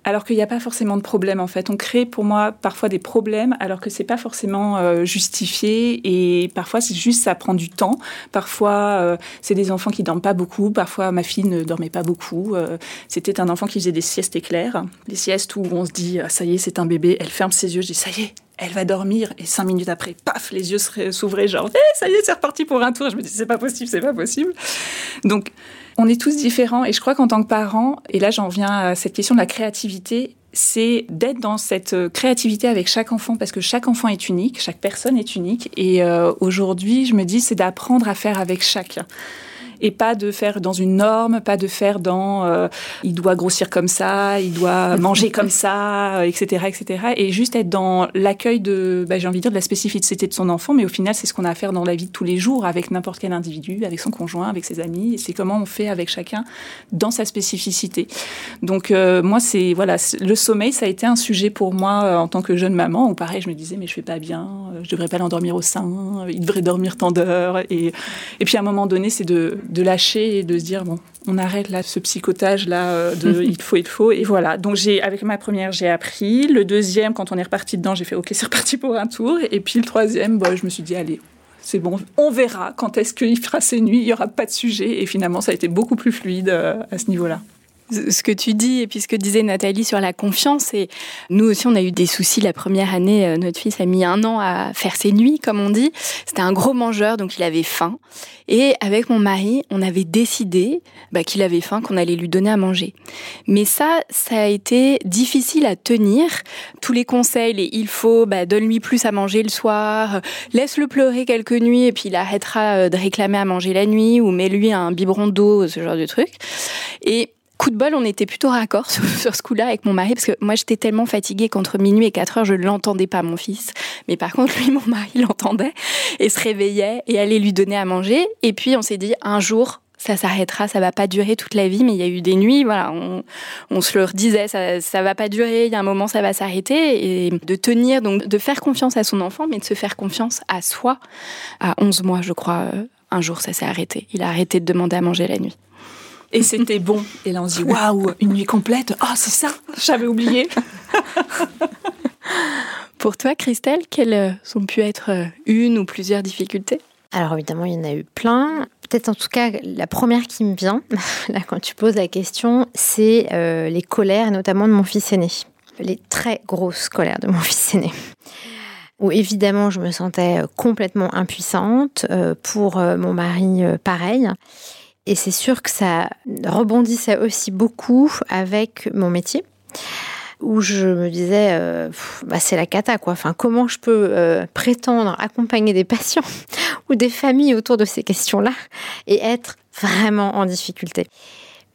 Speaker 5: alors qu'il n'y a pas forcément de problème en fait. On crée pour moi parfois des problèmes alors que c'est pas forcément euh, justifié et parfois c'est juste ça prend du temps. Parfois euh, c'est des enfants qui dorment pas beaucoup, parfois ma fille ne dormait pas beaucoup. Euh, c'était un enfant qui faisait des siestes éclairs, des siestes où on se dit ah, ça y est c'est un bébé, elle ferme ses yeux, je dis ça y est elle va dormir et cinq minutes après, paf, les yeux s'ouvraient genre, eh, ça y est, c'est reparti pour un tour. Je me dis, c'est pas possible, c'est pas possible. Donc, on est tous différents et je crois qu'en tant que parent, et là j'en viens à cette question de la créativité, c'est d'être dans cette créativité avec chaque enfant parce que chaque enfant est unique, chaque personne est unique et euh, aujourd'hui je me dis c'est d'apprendre à faire avec chacun. Et pas de faire dans une norme, pas de faire dans euh, il doit grossir comme ça, il doit manger comme ça, etc., etc. Et juste être dans l'accueil de, bah, j'ai envie de dire, de la spécificité de son enfant, mais au final, c'est ce qu'on a à faire dans la vie de tous les jours avec n'importe quel individu, avec son conjoint, avec ses amis, et c'est comment on fait avec chacun dans sa spécificité. Donc euh, moi, c'est voilà, le sommeil, ça a été un sujet pour moi euh, en tant que jeune maman, où pareil, je me disais mais je fais pas bien, je devrais pas l'endormir au sein, il devrait dormir tant d'heures, et et puis à un moment donné, c'est de, de lâcher et de se dire bon, on arrête là ce psychotage là euh, de il faut, il faut. Et voilà. Donc j'ai avec ma première, j'ai appris. Le deuxième, quand on est reparti dedans, j'ai fait ok, c'est reparti pour un tour. Et puis le troisième, bon, je me suis dit allez. C'est bon, on verra quand est-ce qu'il fera ses nuits, il n'y aura pas de sujet. Et finalement, ça a été beaucoup plus fluide euh, à ce niveau-là
Speaker 2: ce que tu dis et puis ce que disait Nathalie sur la confiance. Et nous aussi, on a eu des soucis la première année. Euh, notre fils a mis un an à faire ses nuits, comme on dit. C'était un gros mangeur, donc il avait faim. Et avec mon mari, on avait décidé bah, qu'il avait faim, qu'on allait lui donner à manger. Mais ça, ça a été difficile à tenir. Tous les conseils, il faut, bah, donne-lui plus à manger le soir, laisse-le pleurer quelques nuits et puis il arrêtera euh, de réclamer à manger la nuit ou mets-lui un biberon d'eau, ce genre de truc. Et coup de bol, on était plutôt raccord sur, ce coup-là avec mon mari, parce que moi j'étais tellement fatiguée qu'entre minuit et 4 heures, je ne l'entendais pas, mon fils. Mais par contre, lui, mon mari l'entendait et se réveillait et allait lui donner à manger. Et puis on s'est dit, un jour, ça s'arrêtera, ça va pas durer toute la vie, mais il y a eu des nuits, voilà, on, se le redisait, ça, ça va pas durer, il y a un moment, ça va s'arrêter, et de tenir, donc de faire confiance à son enfant, mais de se faire confiance à soi. À 11 mois, je crois, euh, un jour, ça s'est arrêté. Il a arrêté de demander à manger la nuit.
Speaker 5: Et c'était bon. Et là, on se dit, waouh, une nuit complète. Oh, c'est ça, j'avais oublié.
Speaker 2: Pour toi, Christelle, quelles ont pu être euh, une ou plusieurs difficultés?
Speaker 6: Alors évidemment, il y en a eu plein. Peut-être en tout cas, la première qui me vient, là quand tu poses la question, c'est euh, les colères, notamment de mon fils aîné. Les très grosses colères de mon fils aîné où évidemment je me sentais euh, complètement impuissante, pour mon mari pareil. Et c'est sûr que ça rebondissait aussi beaucoup avec mon métier où je me disais, euh, bah c'est la cata, quoi. Enfin, comment je peux euh, prétendre accompagner des patients ou des familles autour de ces questions-là et être vraiment en difficulté?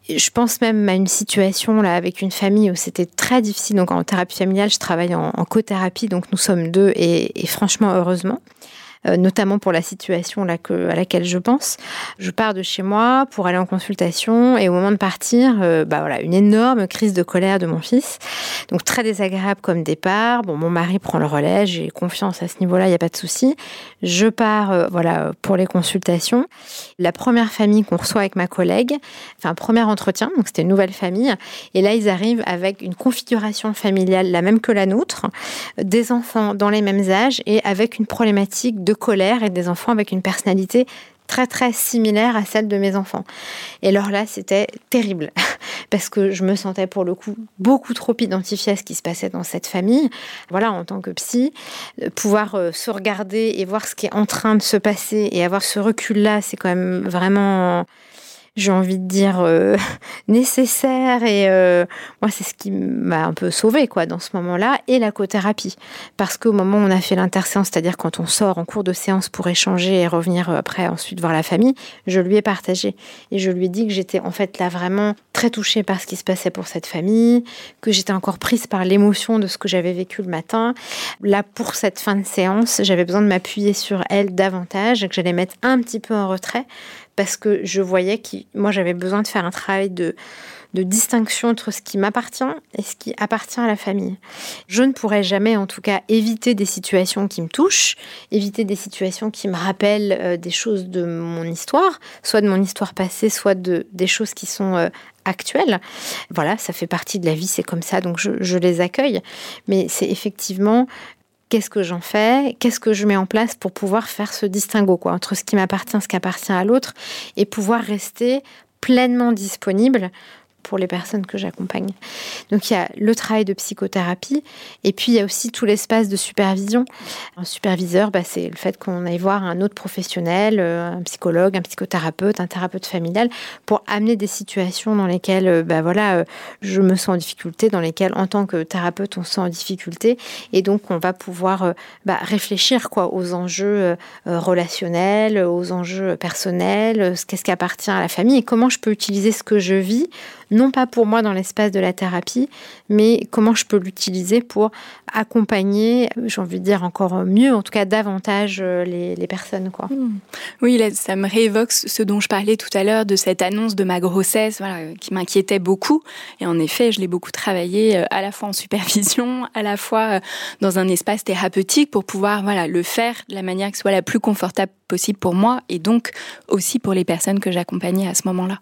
Speaker 6: Je pense même à une situation là avec une famille où c'était très difficile. Donc en thérapie familiale, je travaille en, en co-thérapie, donc nous sommes deux et, et franchement heureusement. Euh, notamment pour la situation à laquelle je pense. Je pars de chez moi pour aller en consultation et au moment de partir, euh, bah voilà, une énorme crise de colère de mon fils. Donc très désagréable comme départ. Bon, mon mari prend le relais, j'ai confiance à ce niveau-là, il n'y a pas de souci. Je pars euh, voilà pour les consultations. La première famille qu'on reçoit avec ma collègue, enfin premier entretien, donc c'était une nouvelle famille, et là ils arrivent avec une configuration familiale la même que la nôtre, des enfants dans les mêmes âges et avec une problématique de colère et des enfants avec une personnalité très très similaire à celle de mes enfants. Et alors là, c'était terrible parce que je me sentais pour le coup beaucoup trop identifiée à ce qui se passait dans cette famille. Voilà, en tant que psy, euh, pouvoir euh, se regarder et voir ce qui est en train de se passer et avoir ce recul-là, c'est quand même vraiment j'ai envie de dire, euh, nécessaire. Et euh, moi, c'est ce qui m'a un peu sauvée quoi, dans ce moment-là. Et la cothérapie. Parce qu'au moment où on a fait l'interséance, c'est-à-dire quand on sort en cours de séance pour échanger et revenir euh, après, ensuite voir la famille, je lui ai partagé. Et je lui ai dit que j'étais en fait là vraiment très touchée par ce qui se passait pour cette famille, que j'étais encore prise par l'émotion de ce que j'avais vécu le matin. Là, pour cette fin de séance, j'avais besoin de m'appuyer sur elle davantage, que j'allais mettre un petit peu en retrait parce que je voyais que moi j'avais besoin de faire un travail de, distinction entre ce qui m'appartient et ce qui appartient à la famille. Je ne pourrais jamais, en tout cas, éviter des situations qui me touchent, éviter des situations qui me rappellent euh, des choses de mon histoire, soit de mon histoire passée, soit de des choses qui sont euh, actuelles. Voilà, ça fait partie de la vie, c'est comme ça, donc je, je les accueille. Mais c'est effectivement qu'est-ce que j'en fais, qu'est-ce que je mets en place pour pouvoir faire ce distinguo quoi, entre ce qui m'appartient, ce qui appartient à l'autre, et pouvoir rester pleinement disponible pour les personnes que j'accompagne. Donc il y a le travail de psychothérapie et puis il y a aussi tout l'espace de supervision. Un superviseur, bah, c'est le fait qu'on aille voir un autre professionnel, euh, un psychologue, un psychothérapeute, un thérapeute familial, pour amener des situations dans lesquelles euh, bah, voilà, euh, je me sens en difficulté, dans lesquelles en tant que thérapeute on se sent en difficulté et donc on va pouvoir bah, réfléchir quoi, aux enjeux relationnels, aux enjeux personnels, qu'est-ce qui appartient à la famille et comment je peux utiliser ce que je vis non pas pour moi dans l'espace de la thérapie, mais comment je peux l'utiliser pour accompagner, j'ai envie de dire encore mieux, en tout cas davantage euh, les, personnes. Quoi. Hmm.
Speaker 2: Oui, ça me réévoque ce dont je parlais tout à l'heure, de cette annonce de ma grossesse voilà, qui m'inquiétait beaucoup. Et en effet, je l'ai beaucoup travaillé euh, à la fois en supervision, à la fois euh, dans un espace thérapeutique pour pouvoir voilà, le faire de la manière qui soit la plus confortable possible pour moi et donc aussi pour les personnes que j'accompagnais à ce moment-là.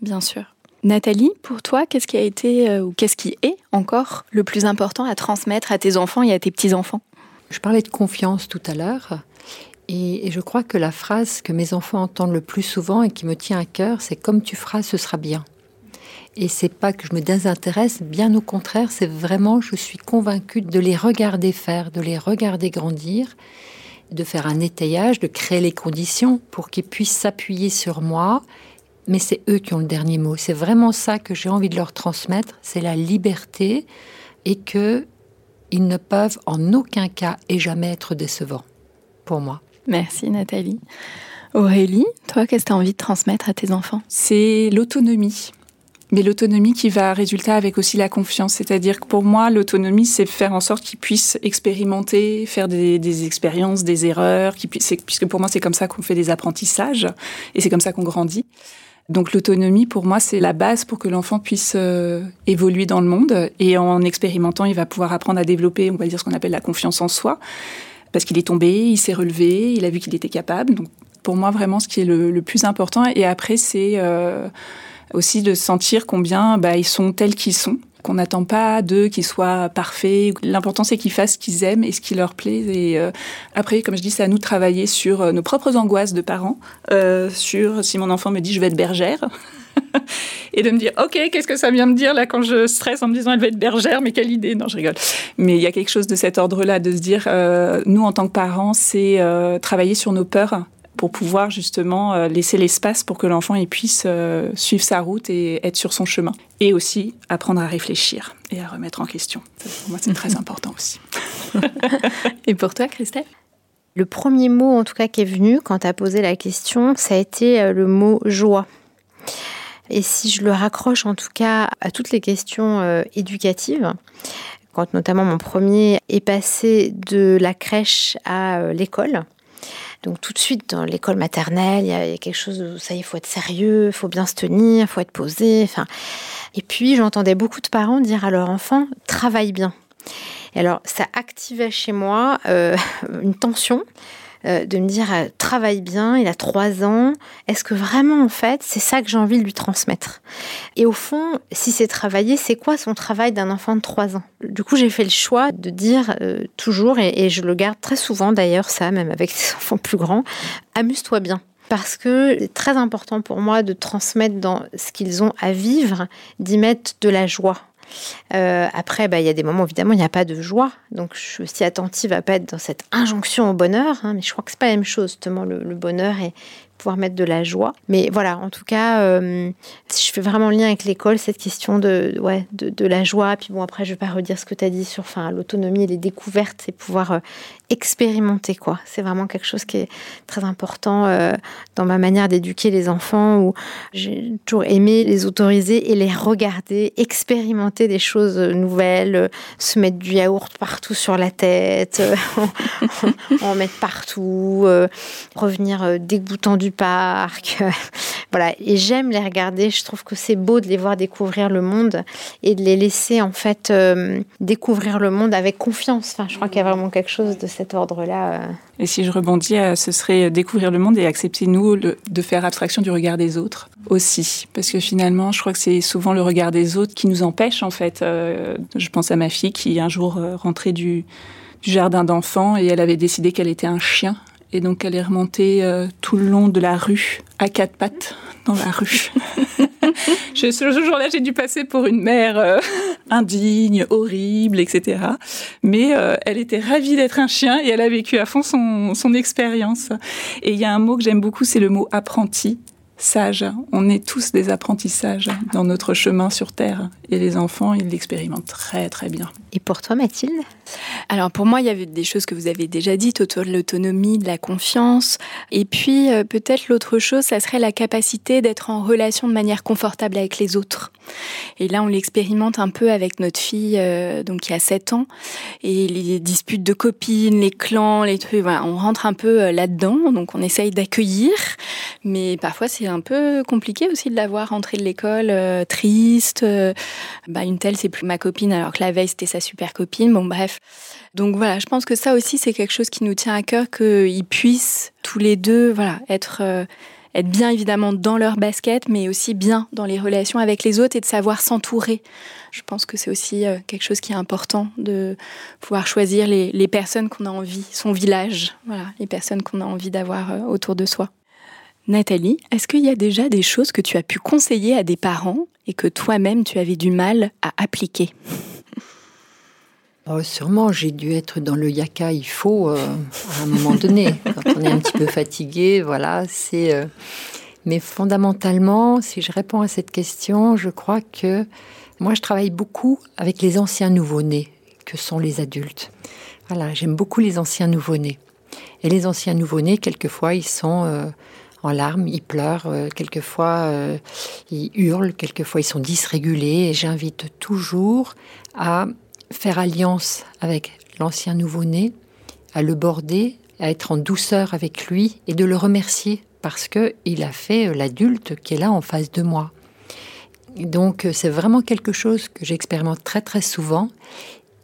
Speaker 2: Bien sûr. Nathalie, pour toi, qu'est-ce qui a été euh, ou qu'est-ce qui est encore le plus important à transmettre à tes enfants et à tes petits-enfants?
Speaker 3: Je parlais de confiance tout à l'heure. Et, je crois que la phrase que mes enfants entendent le plus souvent et qui me tient à cœur, c'est comme tu feras, ce sera bien. Et c'est pas que je me désintéresse, bien au contraire, c'est vraiment, je suis convaincue de les regarder faire, de les regarder grandir, de faire un étayage, de créer les conditions pour qu'ils puissent s'appuyer sur moi mais c'est eux qui ont le dernier mot. C'est vraiment ça que j'ai envie de leur transmettre, c'est la liberté et que ils ne peuvent en aucun cas et jamais être décevants pour moi.
Speaker 2: Merci Nathalie. Aurélie, toi, qu'est-ce que tu as envie de transmettre à tes enfants?
Speaker 5: C'est l'autonomie. Mais l'autonomie qui va résulter avec aussi la confiance. C'est-à-dire que pour moi, l'autonomie, c'est faire en sorte qu'ils puissent expérimenter, faire des, expériences, des erreurs, puisque pour moi, c'est comme ça qu'on fait des apprentissages et c'est comme ça qu'on grandit. Donc l'autonomie, pour moi, c'est la base pour que l'enfant puisse euh, évoluer dans le monde. Et en expérimentant, il va pouvoir apprendre à développer, on va dire, ce qu'on appelle la confiance en soi. Parce qu'il est tombé, il s'est relevé, il a vu qu'il était capable. Donc pour moi, vraiment, ce qui est le, plus important. Et après, c'est euh, aussi de sentir combien bah, ils sont tels qu'ils sont qu'on n'attend pas d'eux qu'ils soient parfaits. L'important, c'est qu'ils fassent ce qu'ils aiment et ce qui leur plaît. Et euh, après, comme je dis, c'est à nous de travailler sur euh, nos propres angoisses de parents, euh, sur si mon enfant me dit je vais être bergère. et de me dire, OK, qu'est-ce que ça vient me dire là quand je stresse en me disant elle va être bergère, mais quelle idée Non, je rigole. Mais il y a quelque chose de cet ordre-là, de se dire, nous en tant que parents, c'est travailler sur nos peurs pour pouvoir justement euh, laisser l'espace pour que l'enfant puisse euh, suivre sa route et être sur son chemin. Et aussi apprendre à réfléchir et à remettre en question. pour moi, c'est très important aussi.
Speaker 2: et pour toi, Christelle?
Speaker 6: Le premier mot, en tout cas, qui est venu quand tu as posé la question, ça a été euh, le mot joie. Et si je le raccroche en tout cas à toutes les questions éducatives, quand notamment mon premier est passé de la crèche à l'école, donc tout de suite, dans l'école maternelle, il y, a quelque chose où ça il faut être sérieux, il faut bien se tenir, il faut être posé. Et puis j'entendais beaucoup de parents dire à leur enfant travaille bien. Et alors ça activait chez moi euh, une tension de me dire euh, travaille bien, il a trois ans. Est-ce que vraiment en fait c'est ça que j'ai envie de lui transmettre? Et au fond, si c'est travailler, c'est quoi son travail d'un enfant de trois ans? Du coup, j'ai fait le choix de dire euh, toujours, et, je le garde très souvent d'ailleurs, ça, même avec des enfants plus grands, amuse-toi bien parce que c'est très important pour moi de transmettre dans ce qu'ils ont à vivre, d'y mettre de la joie. Euh, après, bah, il y a des moments, évidemment, il n'y a pas de joie. Donc, je suis aussi attentive à pas être dans cette injonction au bonheur. Hein, mais je crois que c'est pas la même chose, justement, le, le bonheur et, pouvoir mettre de la joie. Mais voilà, en tout cas, euh, je fais vraiment lien avec l'école, cette question de, ouais, de, la joie. Puis bon, après, je vais pas redire ce que tu as dit sur l'autonomie et les découvertes et pouvoir euh, expérimenter, quoi. C'est vraiment quelque chose qui est très important euh, dans ma manière d'éduquer les enfants où j'ai toujours aimé les autoriser et les regarder, expérimenter des choses nouvelles, se mettre du yaourt partout sur la tête, en, en, mettre partout, revenir dégoûtant du parc. voilà. Et j'aime les regarder. Je trouve que c'est beau de les voir découvrir le monde et de les laisser, en fait, euh, découvrir le monde avec confiance. Enfin, je crois qu'il y a vraiment quelque chose de cet ordre-là. Euh.
Speaker 5: Et si je rebondis, euh, ce serait découvrir le monde et accepter, nous, de faire abstraction du regard des autres aussi. Parce que finalement, je crois que c'est souvent le regard des autres qui nous empêche, en fait. je pense à ma fille qui, un jour, rentrait du du jardin d'enfants et elle avait décidé qu'elle était un chien et donc elle est remontée euh, tout le long de la rue, à quatre pattes, dans la rue. ce jour-là, j'ai dû passer pour une mère euh, indigne, horrible, etc. Mais euh, elle était ravie d'être un chien et elle a vécu à fond son, son expérience. Et il y a un mot que j'aime beaucoup, c'est le mot apprenti sage. On est tous des apprentissages dans notre chemin sur Terre. Et les enfants, ils l'expérimentent très très bien.
Speaker 6: Et pour toi, Mathilde?
Speaker 2: Alors pour moi, il y avait des choses que vous avez déjà dites autour de l'autonomie, de la confiance. Et puis euh, peut-être l'autre chose, ça serait la capacité d'être en relation de manière confortable avec les autres. Et là, on l'expérimente un peu avec notre fille, euh, donc qui a 7 ans. Et les disputes de copines, les clans, les trucs, on rentre un peu euh, là-dedans. Donc on essaye d'accueillir. Mais parfois, c'est un peu compliqué aussi de la voir rentrer de l'école triste. bah, une telle, c'est plus ma copine, alors que la veille, c'était sa super copine. Bon, bref. Donc voilà, je pense que ça aussi, c'est quelque chose qui nous tient à cœur, qu'ils puissent tous les deux, voilà, être, euh, être bien évidemment dans leur basket, mais aussi bien dans les relations avec les autres et de savoir s'entourer. Je pense que c'est aussi euh, quelque chose qui est important de pouvoir choisir les, les personnes qu'on a envie, son village, voilà, les personnes qu'on a envie d'avoir euh, autour de soi. Nathalie, est-ce qu'il y a déjà des choses que tu as pu conseiller à des parents et que toi-même tu avais du mal à appliquer?
Speaker 3: Oh, sûrement, j'ai dû être dans le yaka, il faut, euh, à un moment donné. Quand on est un petit peu fatigué, voilà, c'est. Euh, mais fondamentalement, si je réponds à cette question, je crois que moi, je travaille beaucoup avec les anciens nouveau-nés, que sont les adultes. Voilà, j'aime beaucoup les anciens nouveau-nés. Et les anciens nouveau-nés, quelquefois, ils sont euh, en larmes, ils pleurent, quelquefois, ils hurlent, quelquefois, ils sont dysrégulés. Et j'invite toujours à faire alliance avec l'ancien nouveau-né, à le border, à être en douceur avec lui et de le remercier parce que il a fait l'adulte qui est là en face de moi. Donc c'est vraiment quelque chose que j'expérimente très très souvent.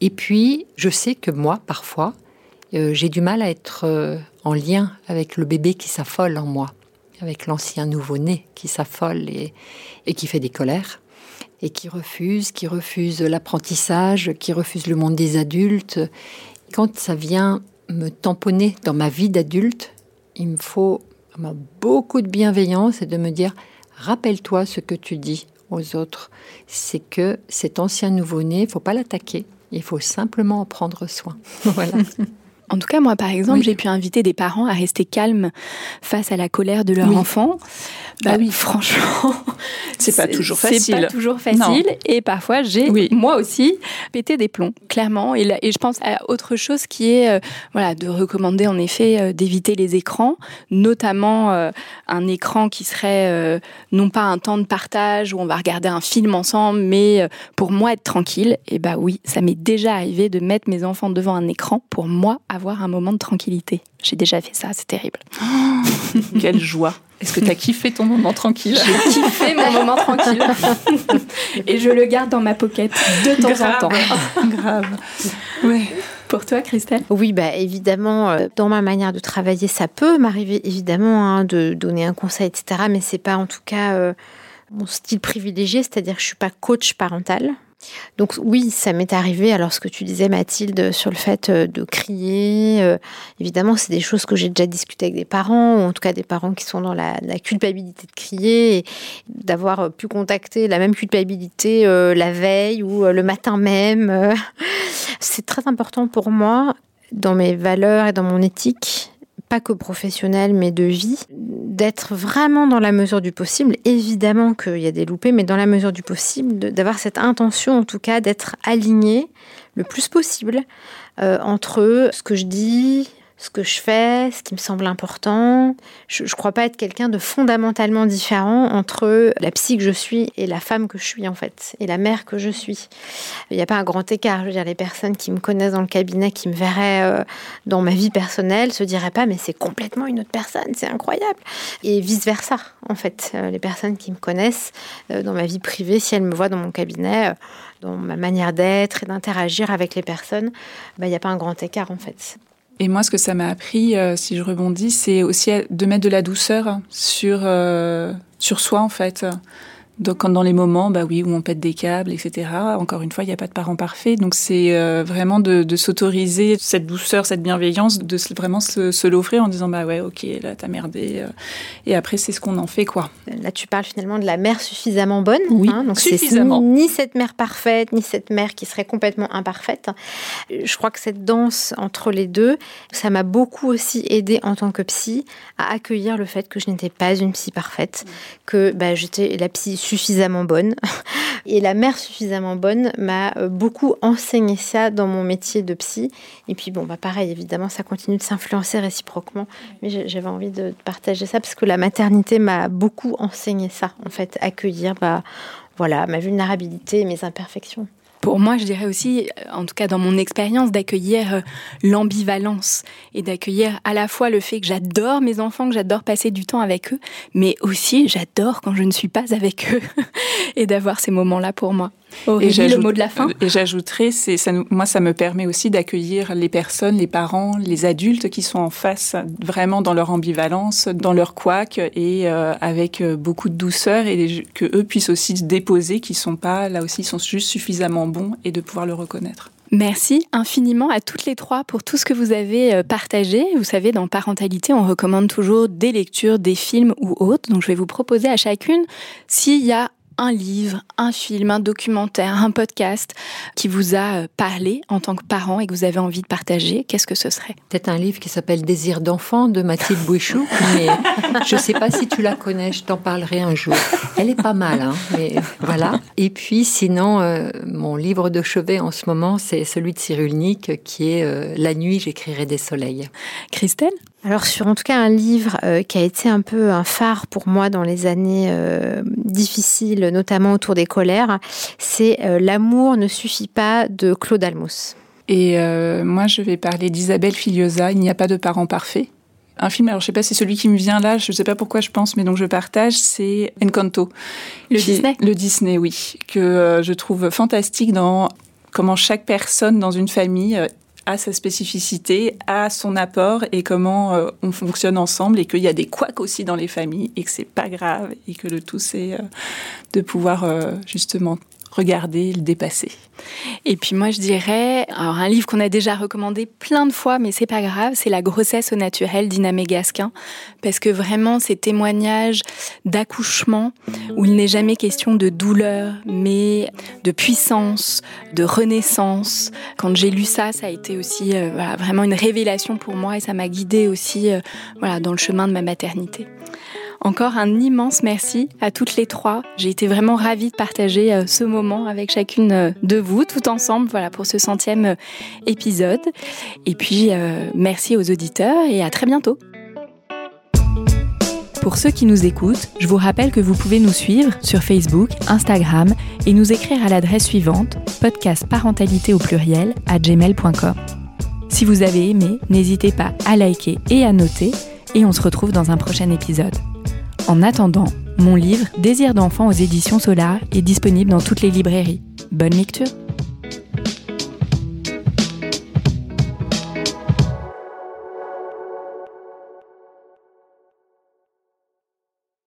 Speaker 3: Et puis je sais que moi parfois euh, j'ai du mal à être euh, en lien avec le bébé qui s'affole en moi, avec l'ancien nouveau-né qui s'affole et qui fait des colères et qui refuse, qui refuse l'apprentissage, qui refuse le monde des adultes. Quand ça vient me tamponner dans ma vie d'adulte, il me faut beaucoup de bienveillance et de me dire rappelle-toi ce que tu dis aux autres. C'est que cet ancien nouveau-né, il faut pas l'attaquer, il faut simplement en prendre soin. voilà.
Speaker 2: En tout cas, moi, par exemple, j'ai pu inviter des parents à rester calmes face à la colère de leur enfant. Bah, oui, franchement,
Speaker 5: c'est pas toujours facile.
Speaker 2: C'est pas toujours facile. Et parfois, j'ai, moi aussi, pété des plombs, clairement. Et, et, je pense à autre chose qui est, euh, voilà, de recommander en effet euh, d'éviter les écrans, notamment euh, un écran qui serait non pas un temps de partage où on va regarder un film ensemble, mais pour moi être tranquille. Et bah oui, ça m'est déjà arrivé de mettre mes enfants devant un écran pour moi avoir un moment de tranquillité. J'ai déjà fait ça, c'est terrible.
Speaker 5: quelle joie est-ce que tu as kiffé ton moment tranquille?
Speaker 2: J'ai kiffé mon moment tranquille. Et je le garde dans ma pocket de temps en temps.
Speaker 5: Grave.
Speaker 2: Ouais. Pour toi, Christelle?
Speaker 6: Oui, bah, évidemment, euh, dans ma manière de travailler, ça peut m'arriver évidemment hein, de donner un conseil, etc. Mais c'est pas en tout cas euh, mon style privilégié, c'est-à-dire que je suis pas coach parental. Donc oui, ça m'est arrivé. Alors ce que tu disais Mathilde sur le fait euh, de crier, euh, évidemment c'est des choses que j'ai déjà discutées avec des parents, ou en tout cas des parents qui sont dans la, culpabilité de crier, d'avoir euh, pu contacter la même culpabilité la veille ou le matin même. c'est très important pour moi dans mes valeurs et dans mon éthique pas que professionnel, mais de vie, d'être vraiment dans la mesure du possible. Évidemment qu'il y a des loupés, mais dans la mesure du possible, d'avoir cette intention, en tout cas, d'être aligné le plus possible euh, entre ce que je dis, ce que je fais, ce qui me semble important. Je ne crois pas être quelqu'un de fondamentalement différent entre la psy que je suis et la femme que je suis en fait, et la mère que je suis. Il n'y a pas un grand écart. Je veux dire, les personnes qui me connaissent dans le cabinet, qui me verraient euh, dans ma vie personnelle, se diraient pas mais c'est complètement une autre personne, c'est incroyable. Et vice versa en fait. Euh, les personnes qui me connaissent euh, dans ma vie privée, si elles me voient dans mon cabinet, dans ma manière d'être et d'interagir avec les personnes, bah, il n'y a pas un grand écart en fait.
Speaker 5: Et moi, ce que ça m'a appris, euh, si je rebondis, c'est aussi de mettre de la douceur sur, euh, sur soi, en fait. Donc, quand dans les moments, bah oui, où on pète des câbles, etc. Encore une fois, il n'y a pas de parents parfaits. Donc, c'est euh, vraiment de, de s'autoriser cette douceur, cette bienveillance, de vraiment se, se l'offrir en disant, bah ouais, ok, là, t'as merdé. euh, Et après, c'est ce qu'on en fait, quoi.
Speaker 6: Là, tu parles finalement de la mère suffisamment bonne.
Speaker 5: Oui,
Speaker 6: hein, donc
Speaker 5: suffisamment.
Speaker 6: Ni cette mère parfaite, ni cette mère qui serait complètement imparfaite. Je crois que cette danse entre les deux, ça m'a beaucoup aussi aidé en tant que psy à accueillir le fait que je n'étais pas une psy parfaite, que bah, j'étais la psy suffisamment bonne. Et la mère suffisamment bonne m'a euh, beaucoup enseigné ça dans mon métier de psy. Et puis bon, bah pareil, évidemment, ça continue de s'influencer réciproquement. Mais j'avais envie de partager ça parce que la maternité m'a beaucoup enseigné ça, en fait, accueillir, bah voilà, ma vulnérabilité et mes imperfections.
Speaker 2: Pour moi, je dirais aussi, euh, en tout cas dans mon expérience, d'accueillir euh, l'ambivalence et d'accueillir à la fois le fait que j'adore mes enfants, que j'adore passer du temps avec eux, mais aussi j'adore quand je ne suis pas avec eux et d'avoir ces moments-là pour moi. Aurélie, le
Speaker 5: j'ajoute-
Speaker 2: mot de la fin
Speaker 5: Et j'ajouterais, c'est ça, nous- moi, ça me permet aussi d'accueillir les personnes, les parents, les adultes qui sont en face, vraiment dans leur ambivalence, dans leur couac, et euh, avec euh, beaucoup de douceur, et les- que eux puissent aussi se déposer, qui sont pas là aussi, ils sont juste suffisamment bons, et de pouvoir le reconnaître.
Speaker 2: Merci infiniment à toutes les trois pour tout ce que vous avez euh, partagé. Vous savez, dans Parentalité, on recommande toujours des lectures, des films ou autres. Donc, je vais vous proposer à chacune s'il y a un livre, un film, un documentaire, un podcast qui vous a euh, parlé en tant que parent et que vous avez envie de partager. Qu'est-ce que ce serait?
Speaker 3: Peut-être un livre qui s'appelle Désir d'enfant de Mathilde Bouichou, mais je ne sais pas si tu la connais, je t'en parlerai un jour. Elle est pas mal, hein, mais voilà. Et puis sinon, euh, mon livre de chevet en ce moment, c'est celui de Cyrulnik qui est euh, La nuit, j'écrirai des soleils.
Speaker 2: Christelle?
Speaker 6: Alors sur en tout cas un livre euh, qui a été un peu un phare pour moi dans les années euh, difficiles, notamment autour des colères, c'est euh, L'amour ne suffit pas de Claude Almos.
Speaker 5: Et moi, je vais parler d'Isabelle Filiosa, Il n'y a pas de parents parfaits. Un film, alors je sais pas, c'est celui qui me vient là, je sais pas pourquoi je pense, mais donc je partage, c'est Encanto.
Speaker 2: Le
Speaker 5: Qui-
Speaker 2: Disney
Speaker 5: Le Disney, oui. Que je trouve fantastique dans comment chaque personne dans une famille a sa spécificité, a son apport et comment euh, on fonctionne ensemble et qu'il y a des couacs aussi dans les familles et que c'est pas grave et que le tout c'est euh, de pouvoir euh, justement regarder, le dépasser.
Speaker 2: Et puis moi je dirais, alors un livre qu'on a déjà recommandé plein de fois, mais c'est pas grave, c'est La grossesse au naturel d'Ina Mégasquin, parce que vraiment ces témoignages d'accouchement où il n'est jamais question de douleur, mais de puissance, de renaissance. Quand j'ai lu ça, ça a été aussi euh, voilà, vraiment une révélation pour moi et ça m'a guidée aussi euh, voilà, dans le chemin de ma maternité. Encore un immense merci à toutes les trois. J'ai été vraiment ravie de partager euh, ce moment avec chacune euh, de vous, tout ensemble, voilà, pour ce centième euh, épisode. Et puis, merci aux auditeurs et à très bientôt. Pour ceux qui nous écoutent, je vous rappelle que vous pouvez nous suivre sur Facebook, Instagram et nous écrire à l'adresse suivante podcast parentalité au pluriel à gmail.com. Si vous avez aimé, n'hésitez pas à liker et à noter et on se retrouve dans un prochain épisode. En attendant, mon livre Désir d'enfant aux éditions Solar est disponible dans toutes les librairies. Bonne lecture